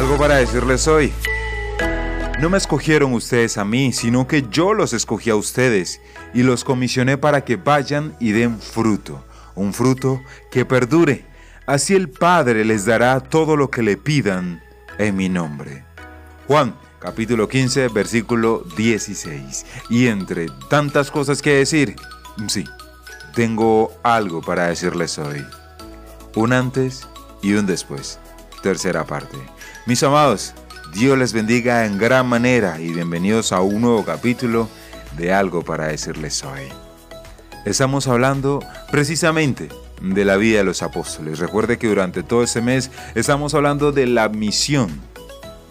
Algo para decirles hoy. No me escogieron ustedes a mí, sino que yo los escogí a ustedes y los comisioné para que vayan y den fruto, un fruto que perdure. Así el Padre les dará todo lo que le pidan en mi nombre. Juan capítulo 15, versículo 16. Y entre tantas cosas que decir, sí, tengo algo para decirles hoy. Un antes y un después. Tercera parte. Mis amados, Dios les bendiga en gran manera y bienvenidos a un nuevo capítulo de algo para decirles hoy. Estamos hablando precisamente de la vida de los apóstoles. Recuerde que durante todo este mes estamos hablando de la misión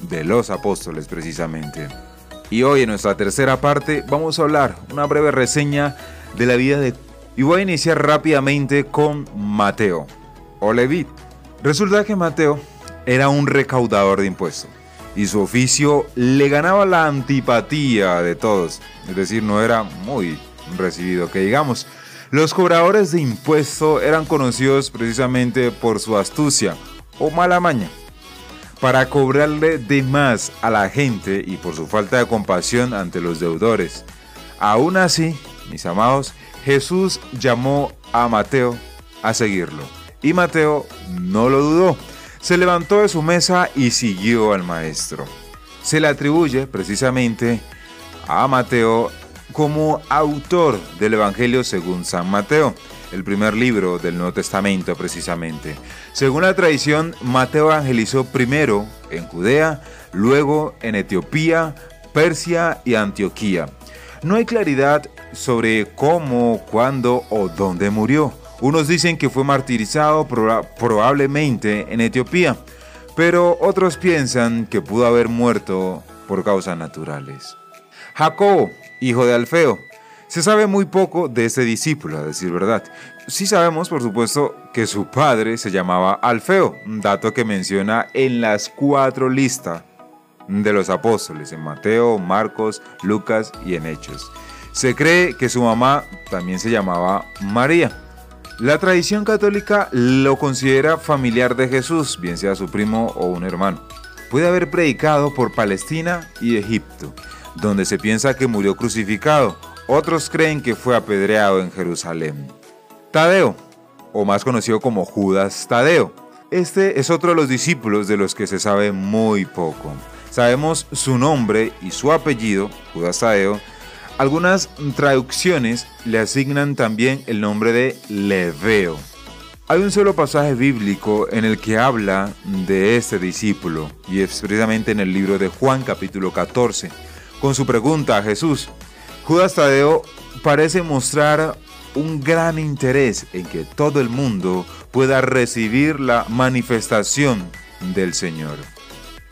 de los apóstoles precisamente. Y hoy en nuestra tercera parte vamos a hablar una breve reseña de la vida de... Y voy a iniciar rápidamente con Mateo o Leví. Resulta que Mateo era un recaudador de impuestos y su oficio le ganaba la antipatía de todos, es decir, no era muy recibido, que digamos. Los cobradores de impuestos eran conocidos precisamente por su astucia o mala maña para cobrarle de más a la gente y por su falta de compasión ante los deudores. Aún así, mis amados, Jesús llamó a Mateo a seguirlo. Y Mateo no lo dudó se levantó de su mesa y siguió al maestro. Se le atribuye precisamente a Mateo como autor del Evangelio según San Mateo, el primer libro del Nuevo Testamento precisamente. Según la tradición, Mateo evangelizó primero en Judea, luego en Etiopía, Persia y Antioquía. No hay claridad sobre cómo, cuándo o dónde murió. Unos dicen que fue martirizado probablemente en Etiopía, pero otros piensan que pudo haber muerto por causas naturales. Jacobo, hijo de Alfeo. Se sabe muy poco de este discípulo, a decir verdad. Sí sabemos, por supuesto, que su padre se llamaba Alfeo, dato que menciona en las cuatro listas de los apóstoles, en Mateo, Marcos, Lucas y en Hechos. Se cree que su mamá también se llamaba María. La tradición católica lo considera familiar de Jesús, bien sea su primo o un hermano. Puede haber predicado por Palestina y Egipto, donde se piensa que murió crucificado. Otros creen que fue apedreado en Jerusalén. Tadeo, o más conocido como Judas Tadeo. Este es otro de los discípulos de los que se sabe muy poco. Sabemos su nombre y su apellido, Judas Tadeo, algunas traducciones le asignan también el nombre de Leveo. Hay un solo pasaje bíblico en el que habla de este discípulo, y es precisamente en el libro de Juan capítulo 14, con su pregunta a Jesús. Judas Tadeo parece mostrar un gran interés en que todo el mundo pueda recibir la manifestación del Señor.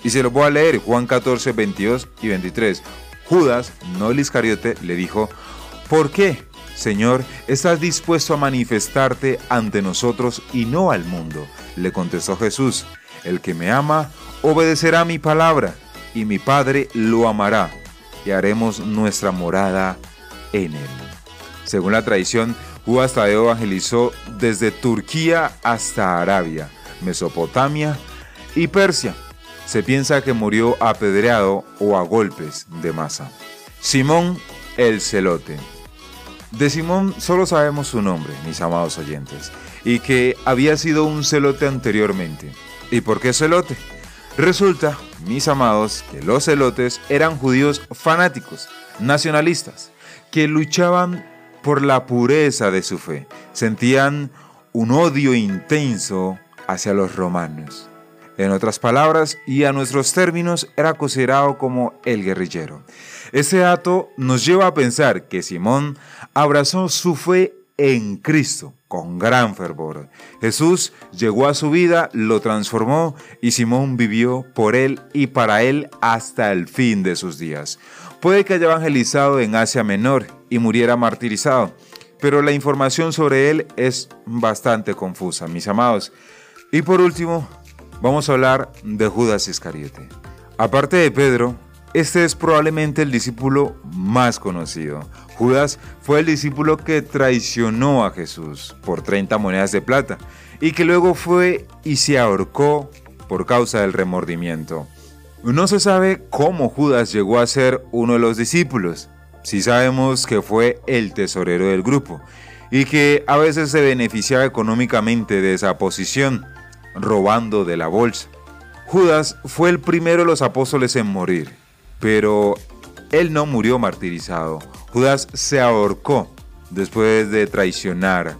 Y se lo voy a leer, Juan 14, 22 y 23. Judas, no el Iscariote, le dijo, ¿por qué, Señor, estás dispuesto a manifestarte ante nosotros y no al mundo? Le contestó Jesús, el que me ama, obedecerá mi palabra, y mi Padre lo amará, y haremos nuestra morada en él. Según la tradición, Judas Tadeo evangelizó desde Turquía hasta Arabia, Mesopotamia y Persia se piensa que murió apedreado o a golpes de masa. Simón el Celote. De Simón solo sabemos su nombre, mis amados oyentes, y que había sido un celote anteriormente. ¿Y por qué celote? Resulta, mis amados, que los celotes eran judíos fanáticos, nacionalistas, que luchaban por la pureza de su fe, sentían un odio intenso hacia los romanos. En otras palabras, y a nuestros términos, era considerado como el guerrillero. Este dato nos lleva a pensar que Simón abrazó su fe en Cristo con gran fervor. Jesús llegó a su vida, lo transformó y Simón vivió por él y para él hasta el fin de sus días. Puede que haya evangelizado en Asia Menor y muriera martirizado, pero la información sobre él es bastante confusa, mis amados. Y por último, vamos a hablar de Judas Iscariote. Aparte de Pedro, este es probablemente el discípulo más conocido. Judas fue el discípulo que traicionó a Jesús por 30 monedas de plata y que luego fue y se ahorcó por causa del remordimiento. No se sabe cómo Judas llegó a ser uno de los discípulos. Si sabemos que fue el tesorero del grupo y que a veces se beneficiaba económicamente de esa posición, robando de la bolsa. Judas fue el primero de los apóstoles en morir, pero él no murió martirizado. Judas se ahorcó después de traicionar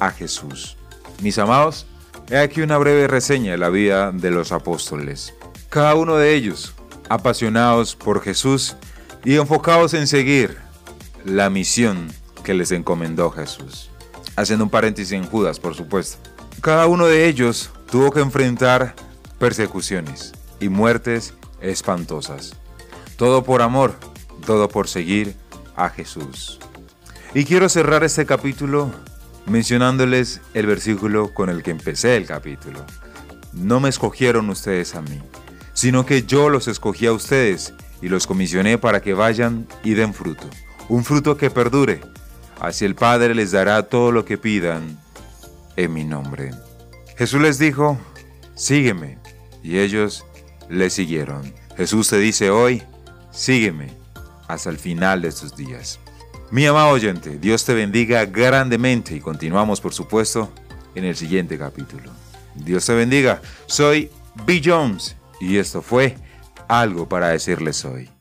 a Jesús. Mis amados, he aquí una breve reseña de la vida de los apóstoles. Cada uno de ellos, apasionados por Jesús y enfocados en seguir la misión que les encomendó Jesús. Haciendo un paréntesis en Judas, por supuesto. Cada uno de ellos tuvo que enfrentar persecuciones y muertes espantosas. Todo por amor, todo por seguir a Jesús. Y quiero cerrar este capítulo mencionándoles el versículo con el que empecé el capítulo. No me escogieron ustedes a mí, sino que yo los escogí a ustedes y los comisioné para que vayan y den fruto, un fruto que perdure. Así el Padre les dará todo lo que pidan en mi nombre. Jesús les dijo, sígueme, y ellos le siguieron. Jesús te dice hoy, sígueme hasta el final de estos días. Mi amado oyente, Dios te bendiga grandemente y continuamos por supuesto en el siguiente capítulo. Dios te bendiga, soy B. Jones y esto fue algo para decirles hoy.